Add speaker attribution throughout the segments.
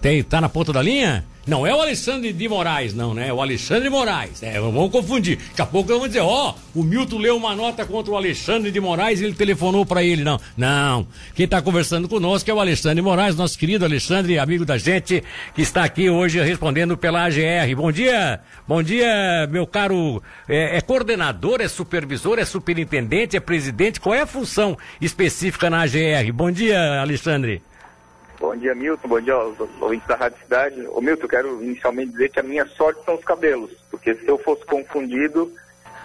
Speaker 1: Tem, tá na ponta da linha? Não é o Alexandre de Moraes, não, né? É o Alexandre Moraes. É, vamos confundir. Daqui a pouco vamos dizer, ó, oh, o Milton leu uma nota contra o Alexandre de Moraes e ele telefonou para ele. Não, não. Quem está conversando conosco é o Alexandre Moraes, nosso querido Alexandre, amigo da gente, que está aqui hoje respondendo pela AGR. Bom dia, bom dia, meu caro. É, é coordenador, é supervisor, é superintendente, é presidente? Qual é a função específica na AGR? Bom dia, Alexandre.
Speaker 2: Bom dia, Milton. Bom dia aos ouvintes da Rádio Cidade. Ô, Milton, eu quero inicialmente dizer que a minha sorte são os cabelos, porque se eu fosse confundido,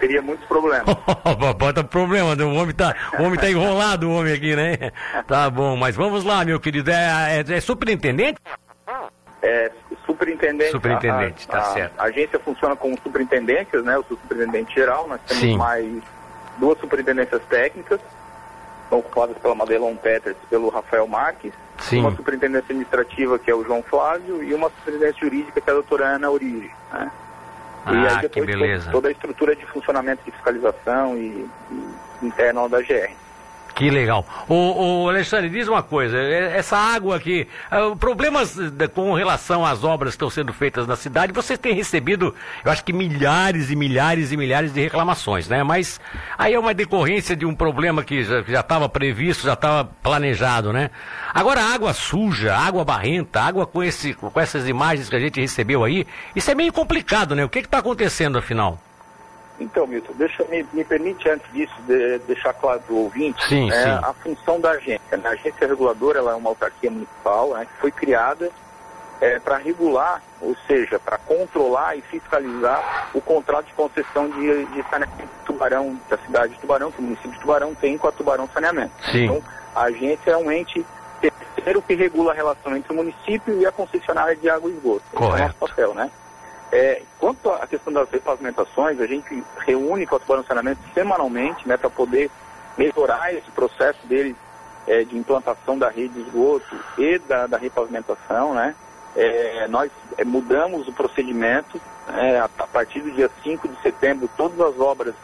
Speaker 2: teria muitos problemas.
Speaker 1: Bota problema, o homem tá, o homem tá enrolado, o homem aqui, né? Tá bom, mas vamos lá, meu querido. É, é, é superintendente?
Speaker 2: É, superintendente.
Speaker 1: Superintendente,
Speaker 2: a,
Speaker 1: tá
Speaker 2: a,
Speaker 1: certo.
Speaker 2: A agência funciona como superintendências, né? Eu sou superintendente geral, nós temos
Speaker 1: Sim.
Speaker 2: mais duas superintendências técnicas, são ocupadas pela Madelon Peters e pelo Rafael Marques.
Speaker 1: Sim.
Speaker 2: Uma superintendência administrativa, que é o João Flávio, e uma superintendência jurídica, que é a doutora Ana Urige. Né?
Speaker 1: Ah, que
Speaker 2: depois
Speaker 1: beleza.
Speaker 2: to- Toda a estrutura de funcionamento de fiscalização e, e interna da GR.
Speaker 1: Que legal. O, o Alexandre, diz uma coisa, é- essa água aqui, ah, problemas com relação às obras que estão sendo feitas na cidade, vocês têm recebido, eu acho que milhares e milhares e milhares de reclamações, né? Mas aí é uma decorrência de um problema que já estava previsto, já estava planejado, né? Agora, água suja, água barrenta, água com, esse, com essas imagens que a gente recebeu aí, isso é meio complicado, né? O que está acontecendo afinal?
Speaker 2: Então, Milton, deixa, me, me permite antes disso de- deixar claro para o ouvinte
Speaker 1: Sim,
Speaker 2: é,
Speaker 1: sim.
Speaker 2: a função da agência. né? A agência reguladora ela é uma autarquia municipal né, que foi criada para regular, ou seja, para controlar e fiscalizar o contrato de concessão de, de saneamento de Tubarão, da cidade de Tubarão, que o município de Tubarão tem com a Tubarão Saneamento.
Speaker 1: Sim.
Speaker 2: Então, a agência é um ente terceiro que regula a relação entre o município e a concessionária de água e esgoto. Esse é o
Speaker 1: Correto.
Speaker 2: nosso papel, né? É, quanto à questão das repavimentações, a gente reúne com a Tubarão Saneamento semanalmente, né, para poder melhorar esse processo dele é, de implantação da rede de esgoto e da, da repavimentação, né? É, nós é, mudamos o procedimento, né, a, a partir do dia 5 de setembro, todas as obras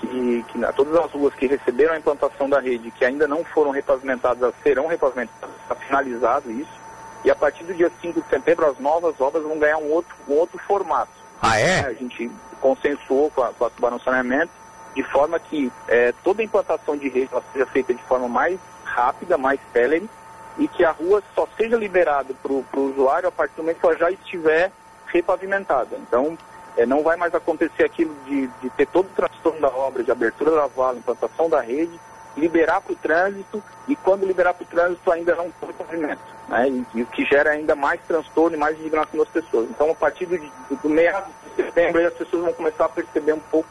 Speaker 2: que, que todas as ruas que receberam a implantação da rede, que ainda não foram repavimentadas, serão repavimentadas, está finalizado isso. E a partir do dia 5 de setembro, as novas obras vão ganhar um outro, um outro formato.
Speaker 1: Ah, é?
Speaker 2: A gente consensuou com a, com a Tubarão Saneamento, de forma que eh, toda a implantação de rede seja feita de forma mais rápida, mais célere, e que a rua só seja liberada para o usuário a partir do momento que ela já estiver repavimentada. Então, eh, não vai mais acontecer aquilo de, de ter todo o transtorno da obra, de abertura da vala, implantação da rede, liberar para o trânsito, e quando liberar para o trânsito ainda não foi pavimento. Né? E, e o que gera ainda mais transtorno e mais indignação das pessoas. Então, a partir do, do, do meados de setembro, as pessoas vão começar a perceber um pouco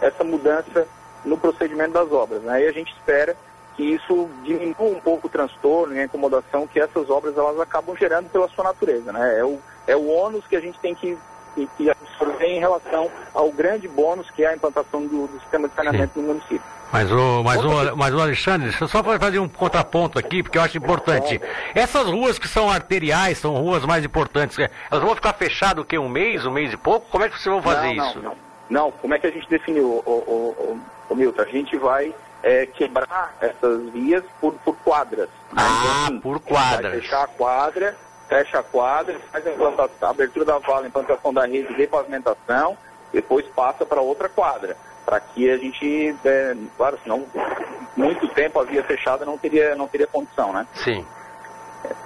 Speaker 2: essa mudança no procedimento das obras. Né? E a gente espera que isso diminua um pouco o transtorno e a incomodação que essas obras elas acabam gerando pela sua natureza. Né? É, o, é o ônus que a gente tem que, que, que absorver em relação ao grande bônus que é a implantação do, do sistema de saneamento no município.
Speaker 1: Mas o, mas, o, mas o Alexandre, deixa eu só para fazer um contraponto aqui, porque eu acho importante. Essas ruas que são arteriais, são ruas mais importantes, é, elas vão ficar fechadas o quê? Um mês, um mês e pouco? Como é que vocês vão fazer
Speaker 2: não,
Speaker 1: isso?
Speaker 2: Não, não. Como é que a gente definiu, o, o, o, Milton? A gente vai é, quebrar essas vias por, por quadras. né?
Speaker 1: Ah,
Speaker 2: assim,
Speaker 1: por quadras.
Speaker 2: Vai fechar a quadra, fecha a quadra, faz a, a abertura da vala, a implantação da rede de pavimentação, depois passa para outra quadra. Para que a gente, é, claro, senão muito tempo a via fechada não teria, não teria condição, né?
Speaker 1: Sim.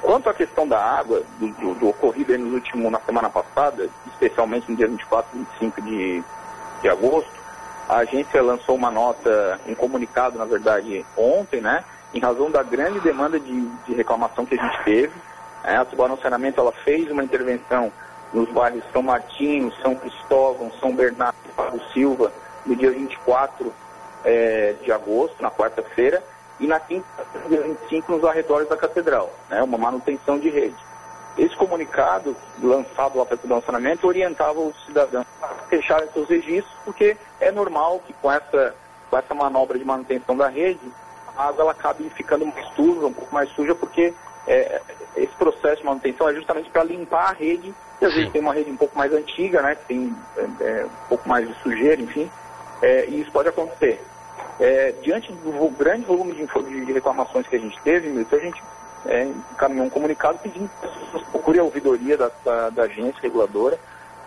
Speaker 2: Quanto à questão da água, do, do, do ocorrido aí nos últimos, na semana passada, especialmente no dia 24 e 25 de, de agosto, a agência lançou uma nota, um comunicado, na verdade, ontem, né? Em razão da grande demanda de, de reclamação que a gente teve. né, a Tubarão Saneamento ela fez uma intervenção nos bairros São Martinho, São Cristóvão, São Bernardo e Pablo Silva, no dia 24 eh, de agosto, na quarta-feira, e na quinta-feira, dia 25, nos arredores da Catedral, né, uma manutenção de rede. Esse comunicado, lançado lá pelo lançamento, orientava os cidadãos a fecharem seus registros, porque é normal que com essa, com essa manobra de manutenção da rede, a água ela acabe ficando mais um pouco mais suja, porque é, esse processo de manutenção é justamente para limpar a rede, e às
Speaker 1: Sim.
Speaker 2: vezes tem uma rede um pouco mais antiga, né, que tem é, é, um pouco mais de sujeira, enfim, é, e isso pode acontecer. É, diante do grande volume de, de- de reclamações que a gente teve, Milton, a gente é, encaminhou um comunicado pedindo que as pessoas procurem a ouvidoria da, da, da agência reguladora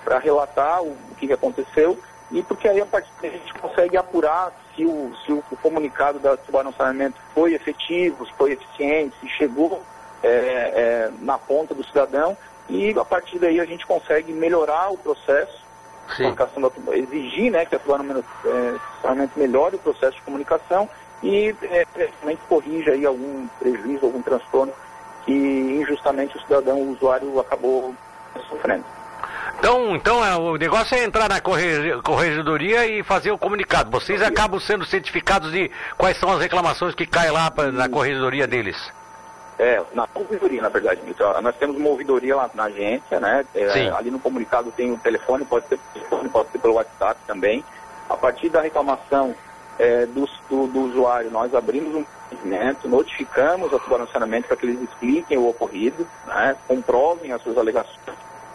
Speaker 2: para relatar o, o que, que aconteceu e porque aí a partir daí a gente consegue apurar se o, se o, o comunicado da tubarão saneamento foi efetivo, se foi eficiente, se chegou é, é, na ponta do cidadão e a partir daí a gente consegue melhorar o processo, da, exigir né, que a tubarão é, melhore o processo de comunicação e é, corrija aí algum prejuízo, algum transtorno que injustamente o cidadão, o usuário acabou sofrendo.
Speaker 1: Então, então é, o negócio é entrar na corregedoria e fazer o comunicado. Vocês acabam sendo certificados de quais são as reclamações que caem lá pra, na corregedoria deles.
Speaker 2: É, na ouvidoria, na verdade. Então, nós temos uma ouvidoria lá na agência, né? É, ali no comunicado tem o telefone, pode ser telefone, pode ser pelo WhatsApp também. A partir da reclamação é, do, do, do, usuário, nós abrimos um procedimento, notificamos a tubarão saneamento para que eles expliquem o ocorrido, né? comprovem as suas alegações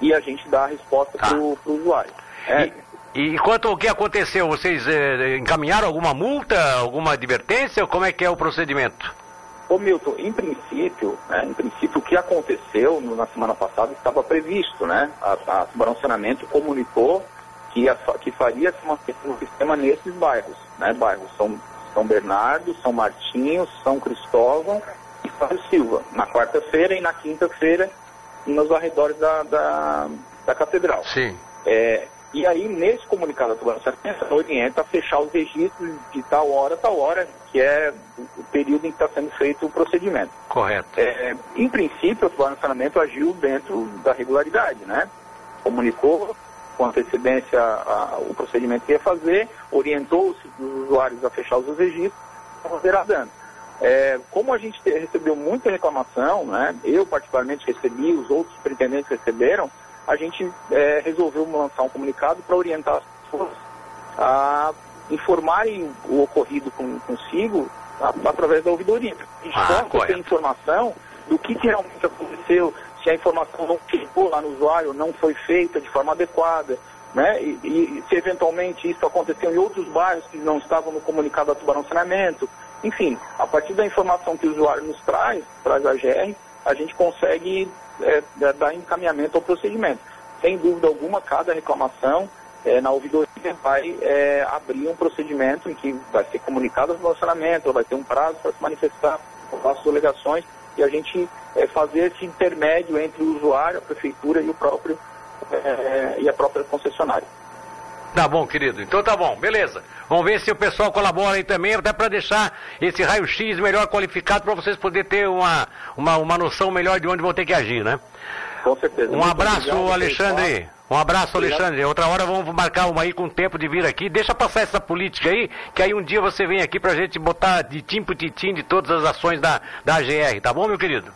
Speaker 2: e a gente dá a resposta tá. para o usuário.
Speaker 1: É. E, e quanto ao que aconteceu, vocês eh, encaminharam alguma multa, alguma advertência? Como é que é o procedimento?
Speaker 2: Ô Milton, em princípio, né, em princípio o que aconteceu na semana passada estava previsto, né? A, a Tubarão Saneamento comunicou que, a, que faria uma um sistema nesses bairros, né? Bairros São, São Bernardo, São Martinho, São Cristóvão e Fábio Silva, na quarta-feira e na quinta-feira nos arredores da, da, da catedral.
Speaker 1: Sim.
Speaker 2: É, e aí, nesse comunicado da Tubarão Sargento, orienta a fechar os registros de tal hora, tal hora, que é o período em que está sendo feito o procedimento.
Speaker 1: Correto.
Speaker 2: É, em princípio, o Tubarão Saneamento agiu dentro da regularidade, né? Comunicou com antecedência a, a, o procedimento que ia fazer, orientou os, os usuários a fechar os registros, a dano. É, como a gente recebeu muita reclamação, né, eu particularmente recebi, os outros superintendentes receberam, a gente é, resolveu lançar um comunicado para orientar as pessoas a informarem o ocorrido com, consigo a, através da ouvidoria. A ah, possa ter informação do que, que realmente aconteceu, se a informação não chegou lá no usuário, não foi feita de forma adequada, né? E, e, se eventualmente isso aconteceu em outros bairros que não estavam no comunicado da Tubarão Saneamento, enfim, a partir da informação que o usuário nos traz, traz a GR, a gente consegue é, é, dar encaminhamento ao procedimento. Sem dúvida alguma, cada reclamação é, na ouvidoria vai é, abrir um procedimento em que vai ser comunicado o relacionamento, vai ter um prazo para se manifestar as alegações e a gente é, fazer esse intermédio entre o usuário, a prefeitura e o próprio é, e a própria concessionária.
Speaker 1: Tá bom, querido. Então tá bom, beleza. Vamos ver se o pessoal colabora aí também, até para deixar esse raio-x melhor qualificado para vocês poderem ter uma, uma, uma noção melhor de onde vão ter que agir, né?
Speaker 2: Com certeza.
Speaker 1: Um abraço, Alexandre. Um abraço, Alexandre. Outra hora vamos marcar uma aí com tempo de vir aqui. Deixa passar essa política aí, que aí um dia você vem aqui pra gente botar de tim por titim de todas as ações da, da AGR, tá bom, meu querido?